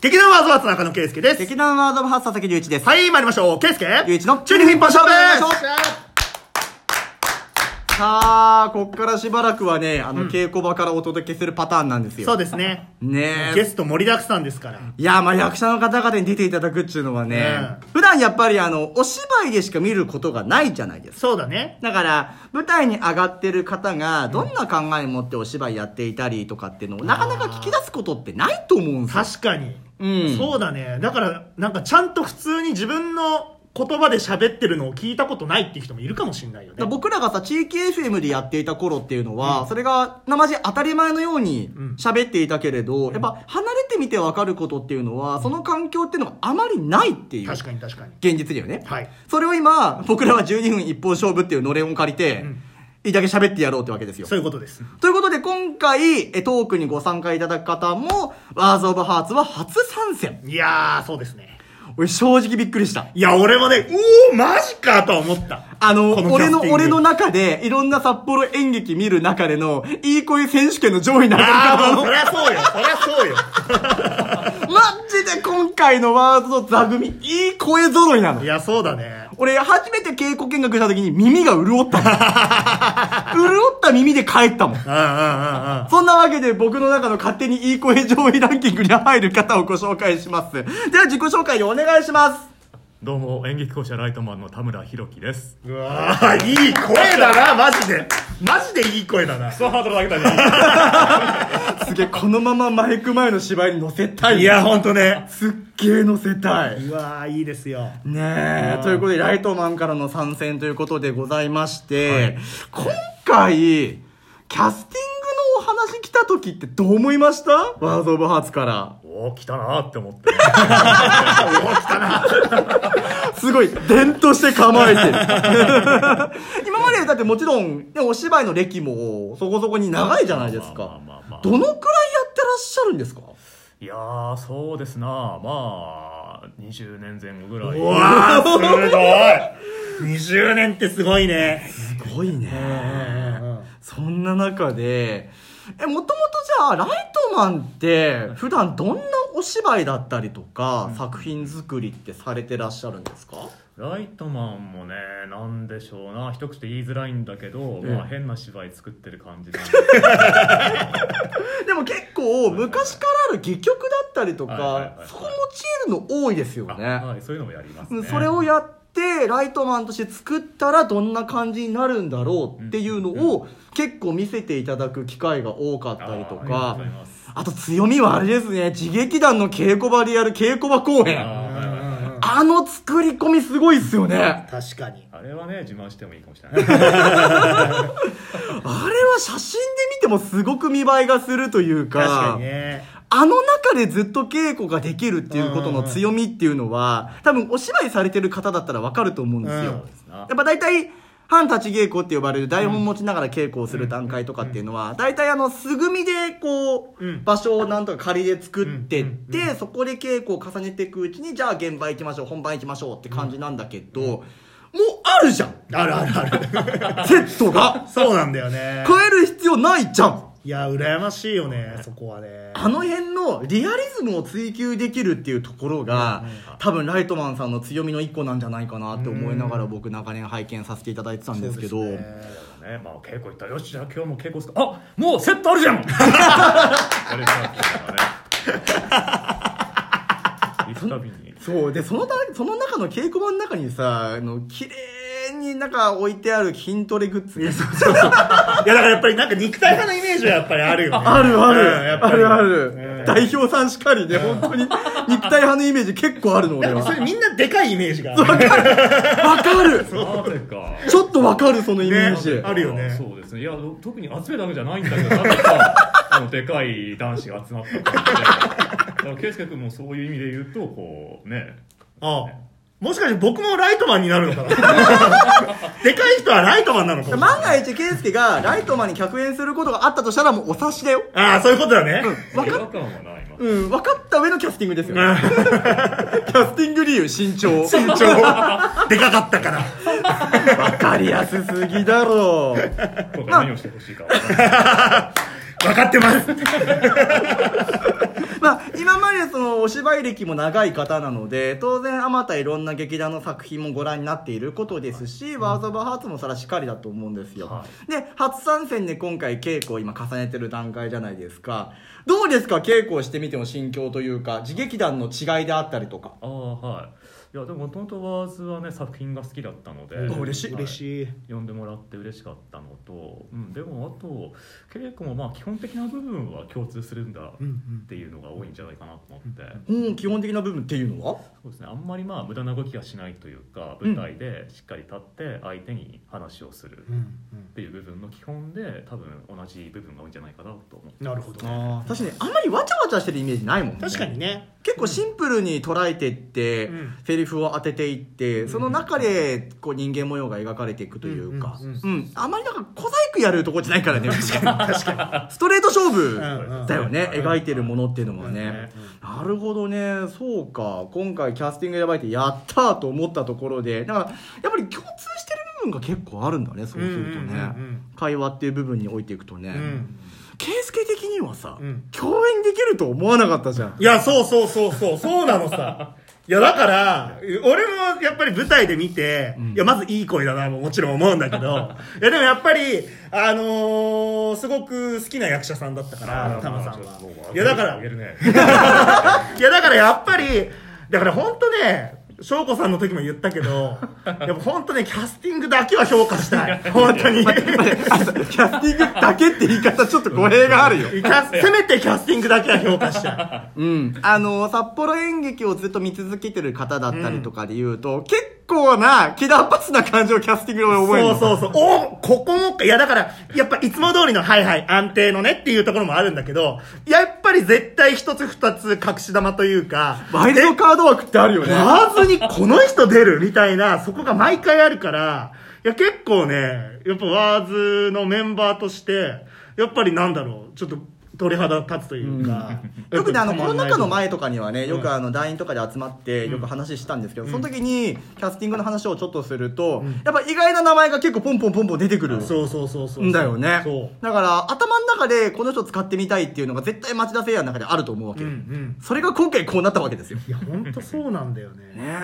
劇団ワーズワーツ中野圭介です。劇団ワードオブハ佐々木隆一です。はい、参りましょう。圭介隆一の中二フィンポン勝負さあ、こっからしばらくはね、あの、稽古場からお届けするパターンなんですよ。そうですね。ねえ。ゲスト盛りだくさんですから。いや、まあ役者の方々に出ていただくっていうのはね、うん普段やっぱりあの、お芝居でしか見ることがないじゃないですか。そうだね。だから、舞台に上がってる方が、どんな考えを持ってお芝居やっていたりとかっていうのを、なかなか聞き出すことってないと思うんですよ。確かに。うんそうだね。だから、なんかちゃんと普通に自分の言葉で喋ってるのを聞いたことないっていう人もいるかもしれないよねら。僕らがさ、地域 FM でやっていた頃っていうのは、それが、なまじ当たり前のようにうん喋っていたけれど、やっぱ離れてみてわかることっていうのは、その環境っていうのがあまりないっていう。確かに確かに。現実だよね。はい。それを今、僕らは12分一本勝負っていうのれんを借りて、んいいだけ喋ってやろうってわけですよ。そういうことです。ということで、今回、えトークにご参加いただく方も、ワーズオブハーツは初参戦。いやー、そうですね。俺、正直びっくりした。いや、俺もね、うおー、マジかとは思った。あの、この俺の、俺の中で、いろんな札幌演劇見る中での、いい声選手権の上位になるかもうそりゃそうよ。そりゃそうよ。マジで今回のワーズの座組、いい声揃いなのい。や、そうだね。俺、初めて稽古見学した時に耳が潤ったもん。潤った耳で帰ったもん。そんなわけで僕の中の勝手にいい声上位ランキングに入る方をご紹介します。では自己紹介をお願いします。どうも演劇校舎ライトマンの田村弘樹ですうわー、いい声だな、マジで。マジでいい声だな。そうハードル上げたね すげえ、このままマイク前の芝居に乗せたい。いや、ほんとね。すっげえ乗せたい。うわー、いいですよ。ねえ、ということで、ライトマンからの参戦ということでございまして、今回、キャスティングのお話来た時ってどう思いました？ワーズオブハーツから。おお来たなーって思って すごい、伝として構えてる。今までだってもちろん、ね、お芝居の歴もそこそこに長いじゃないですかどのくらいやってらっしゃるんですか？いやーそうですなまあ20年前後ぐらいうわー、すごい。20年ってすごいね。すごいね。そんな中で、え、もともとじゃあ、ライトマンって、普段どんなお芝居だったりとか、作品作りってされてらっしゃるんですか？ライトマンもねなんでしょうな。一口で言いづらいんだけど、ええ。まあ変な芝居作ってる感じなんで。でも結構、昔からある戯曲だったりとかそこ用いるの多いですよあね。はい。そういうのもやりますね。それをやってライトマンとして作ったらどんな感じになるんだろうっていうのを結構見せていただく機会が多かったりとか。あと強みはあれですね。自劇団の稽古場でやる稽古場公演。あの作り込みすごいっすよね。あれ確かに。あれはね自慢してもいいかもしれない。は写真で見てもすごく見栄えがするというか。確かにね。あの中でずっと稽古ができるっていうことの強みっていうのは多分お芝居されてる方だったらわかると思うんですよ、うん。やっぱ大体、反立ち稽古って呼ばれる台本持ちながら稽古をする段階とかっていうのは、大体あの、素組みでこう、うん。場所をなんとか仮で作ってって、うん。そこで稽古を重ねていくうちに、じゃあ現場行きましょう、本番行きましょうって感じなんだけど、もうあるじゃん。あるあるある。セットが。そうなんだよね。変える必要ないじゃんいや、羨ましいよね、そこはね。あの辺のリアリズムを追求できるっていうところが、多分ライトマンさんの強みの一個なんじゃないかなって思いながら僕長年拝見させていただいてたんですけど。そうですね。ねまあ稽古行った。らよしじゃあ今日も稽古するあもうセットあるじゃん。ね そう。でそのたその中の稽古場の中にさあの綺麗になんか置いてある筋トレグッズいや、そうそうそう。いや、だからやっぱりなんか肉体派のイメージはやっぱりあるよね。あるあうんあっぱり。るある、うん。代表さんしかりね本当に肉体派のイメージ結構あるの俺は。それみんなでかいイメージがある。わかる。なぜかちょっとわかるそのイメージ、ねあるよね。そうですね。いや特に集めたわけじゃないんだけどなぜかあのでかい男子が集まったって。だから圭佑君もそういう意味で言うとこうね。ああもしかして僕もライトマンになるのかな？でかい人はライトマンなのかもしれない万が一圭介がライトマンに客演することがあったとしたらもうお察しだよああ、そういうことだね。わか違和感はないまうん、分かった上のキャスティングですよ。うん キャスティング理由、身長。身長、でかかったから。分かりやすすぎだろう。今回何をしてほしいかわからない分かってます。ままあ、今までそのお芝居歴も長い方なので当然あまたいろんな劇団の作品もご覧になっていることですし、ワーズ・オブ・ハーツもそれはしっかりだと思うんですよ、はで初参戦で今回稽古を今重ねてる段階じゃないですか。どうですか？稽古をしてみての心境というか自劇団の違いであったりとか。ああはいいやでももともとワーズはね作品が好きだったので、うん。嬉しい。はい。嬉しい。呼んでもらって嬉しかったのと、うん、でもあと稽古もまあ基本的な部分は共通するんだっていうのが多いんじゃないかなと思って、うん基本的な部分っていうのは？そうですねあんまりまあ無駄な動きがしないというか舞台でしっかり立って相手に話をするっていう部分の基本で多分同じ部分が多いんじゃないかなと思ってなるほど。確かにあんまりわちゃわちゃしてるイメージないもんね。確かにね。結構シンプルに捉えていって、うん。セリフを当てていってその中でこう人間模様が描かれていくというか、ううんあまりなんか小細工やるとこじゃないからね確かに。確かに。ストレート勝負だよね、うん。描いてるものっていうのもね、ねなるほどね。そうか。今回キャスティング選ばれてやったーと思ったところで。だからやっぱり共通してる部分が結構あるんだねそうするとね、会話っていう部分に置いていくとね、うん。圭介的にはさ、うん。共演できると思わなかったじゃん。いや、そうそうそうそう、そうなのさ。いや、だから、俺もやっぱり舞台で見て、うん。いや、まずいい声だな、ももちろん思うんだけど、いや、でもやっぱり、あのー、すごく好きな役者さんだったから、タマさんは。いや、だから、いや、だからやっぱり、だから本当ね、翔子さんの時も言ったけど、やっぱ本当ね、キャスティングだけは評価したい。本当に。キャスティングだけって言い方ちょっと語弊があるよ。せめてキャスティングだけは評価したい。うん。あの、札幌演劇をずっと見続けてる方だったりとかで言うと、結構な、キダッパスな感じをキャスティングで俺覚えるの。そうそうそう。おここもか。いや、だから、やっぱいつも通りの、はいはい、安定のねっていうところもあるんだけど、やっぱり絶対一つ二つ隠し玉というか、ワイルドカード枠ってあるよね。わずにこの人出るみたいな、そこが毎回あるから、いや、結構ね、やっぱワーズのメンバーとして、やっぱりなんだろう、ちょっと鳥肌立つというか。特にあの、コロナ禍の前前とかにはね、よくあの、団員とかで集まって、よく話したんですけど、その時に、キャスティングの話をちょっとすると、やっぱ意外な名前が結構ポンポンポンポン出てくる。そうそうそうそう。んだよねそう。だから頭の中でこの人使ってみたいっていうのが絶対町田誠也の中であると思うわけよ、うんうん。それが今回こうなったわけですよいや、ほんとそうなんだよね。ね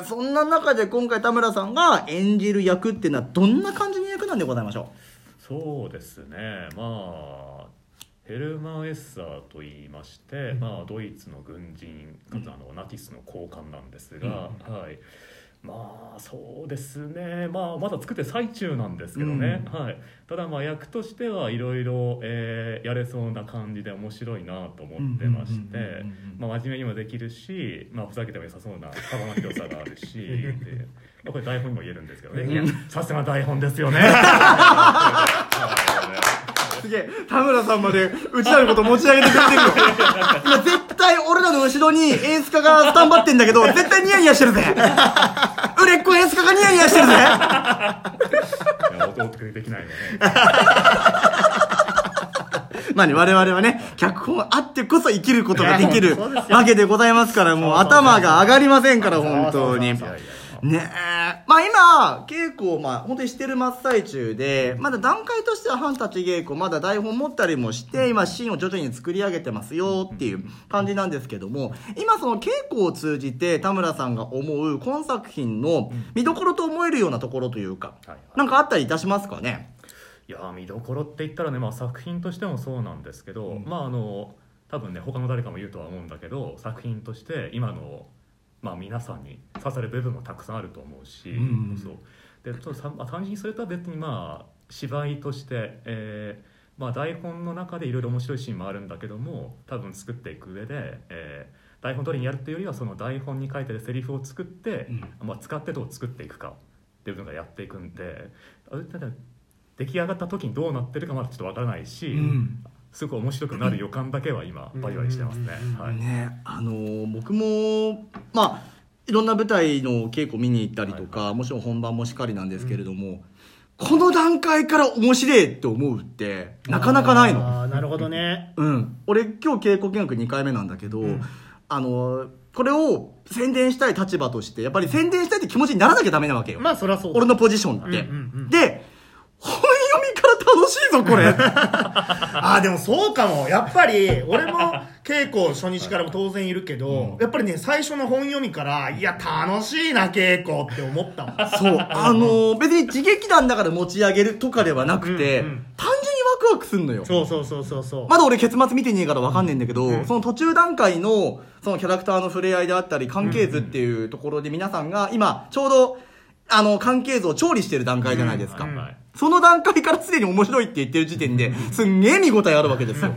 えそんな中で今回田村さんが演じる役っていうのはどんな感じの役なんでございましょそうですねまあヘルマン・エッサーと言いまして、まあ、ドイツの軍人かつあのナチスの高官なんですが、はい。まあそうですね、まあ、まだ作ってる最中なんですけどね、はい、ただまあ役としてはいろいろえーやれそうな感じで面白いなと思ってましうんうんうんて真面目にもできるし、まあ、ふざけても良さそうな幅の広さがあるしで、まあ、これ台本にも言えるんですけどね。さすが台本ですよね。うすげえ田村さんまでうちらのこと持ち上げてくれてるよ。今絶対俺らの後ろに演出家がスタンバってんだけど 絶対ニヤニヤしてるぜ。売れっ子演出家がニヤニヤしてるぜ。いやお得にできないのね。まあね、我々はね、脚本あってこそ生きることができるわけでございますから、もう頭が上がりませんから、本当に。ねえ。まあ今、稽古をまあ本当にしてる真っ最中で、まだ段階としては反立ち稽古、まだ台本持ったりもして、今シーンを徐々に作り上げてますよっていう感じなんですけども、今その稽古を通じて田村さんが思う今作品の見どころと思えるようなところというか、なんかあったりいたしますかね？いやー見どころって言ったらね、まあ、作品としてもそうなんですけど、まああの多分ね他の誰かも言うとは思うんだけど作品として今の、まあ、皆さんに刺さる部分もたくさんあると思うし、んそう。でちょっとさまあ単純にそれとは別にまあ芝居として、えーまあ、台本の中でいろいろ面白いシーンもあるんだけども多分作っていく上で、えー台本通りにやるっていうよりはその台本に書いてるセリフを作って、まあ、使ってどう作っていくかっていうのがやっていくんであただ出来上がった時にどうなってるかまだちょっとわからないし、んすごく面白くなる予感だけは今バリバリしてますね。はい。ねあのー僕もまあいろんな舞台の稽古見に行ったりとか、もちろん本番もしっかりなんですけれども、この段階から面白いって思うってなかなかないの。ああ、なるほどね。うん。俺今日稽古見学2回目なんだけど、あのーこれを宣伝したい立場としてやっぱり宣伝したいって気持ちにならなきゃダメなわけよ、まあ、そりゃそうだ。俺のポジションって、うんうんうん。で本読みから楽しいぞこれ ああでもそうかも。やっぱり俺も稽古初日からも当然いるけど、やっぱりね最初の本読みからいや楽しいな稽古って思ったもん。そう。あのー別に自劇団だから持ち上げるとかではなくて、うんうん。単純にワクワクすんのよ。そうそうそうそうそう。まだ俺結末見てねえからわかんねえんだけど、うん。その途中段階のそのキャラクターの触れ合いであったり関係図っていうところで皆さんが今ちょうどあの関係図を調理してる段階じゃないですか、うん。はいその段階からすでに面白いって言ってる時点ですんげえ見応えあるわけですよ。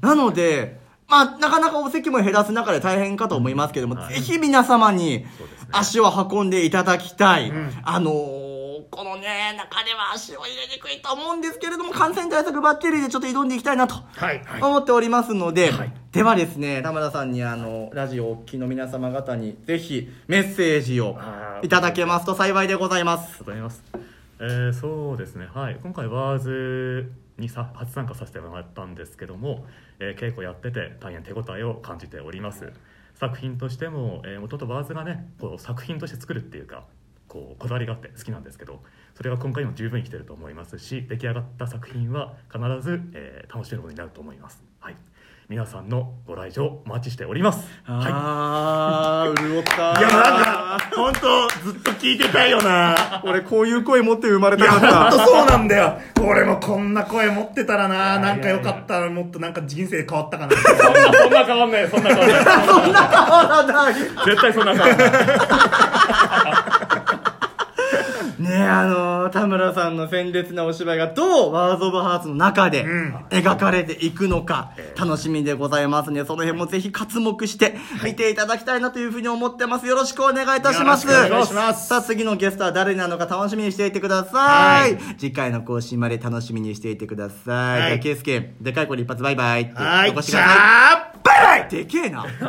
なのでまあなかなかお席も減らす中で大変かと思いますけども、はい。ぜひ皆様に足を運んでいただきたい、ん。あのーこのね中では足を入れにくいと思うんですけれども感染対策バッテリーでちょっと挑んでいきたいなとはい思っておりますので、はい。ではですね田村さんにあのラジオをお聞きの皆様方にぜひメッセージをいただけますと幸いでございます。ありがとうございます。えーそうですね、はい、今回ワーズにさ初参加させてもらったんですけども、えー稽古やってて大変手応えを感じております。作品としても、えー、元々ワーズがねこう作品として作るっていうかこうこだわりがあって好きなんですけどそれが今回も十分生きてると思いますし出来上がった作品は必ず、えー楽しめるものになると思います。はい。皆さんのご来場お待ちしております。はあー潤ったいやなんか本当ずっと聞いてたいよな。俺こういう声持って生まれたかった。本当そうなんだよ。俺もこんな声持ってたらな。やなんかよかったらもっとなんか人生変わったかな。いそんなそんな変わんないそんな変わんない。そんな変わらない。絶対そんな変わんない ねえあのー田村さんの鮮烈なお芝居がどうワーズ・オブ・ハーツの中でん。描かれていくのか楽しみでございますね。その辺もぜひ刮目して見ていただきたいなというふうに思ってます。よろしくお願いいたします。よろしくお願いします。さあ次のゲストは誰なのか楽しみにしていてください、はい。次回の更新まで楽しみにしていてください、はい。じゃあケイスケでかい声で一発バイバイってはい。じ残してください。バイバイ。でけえな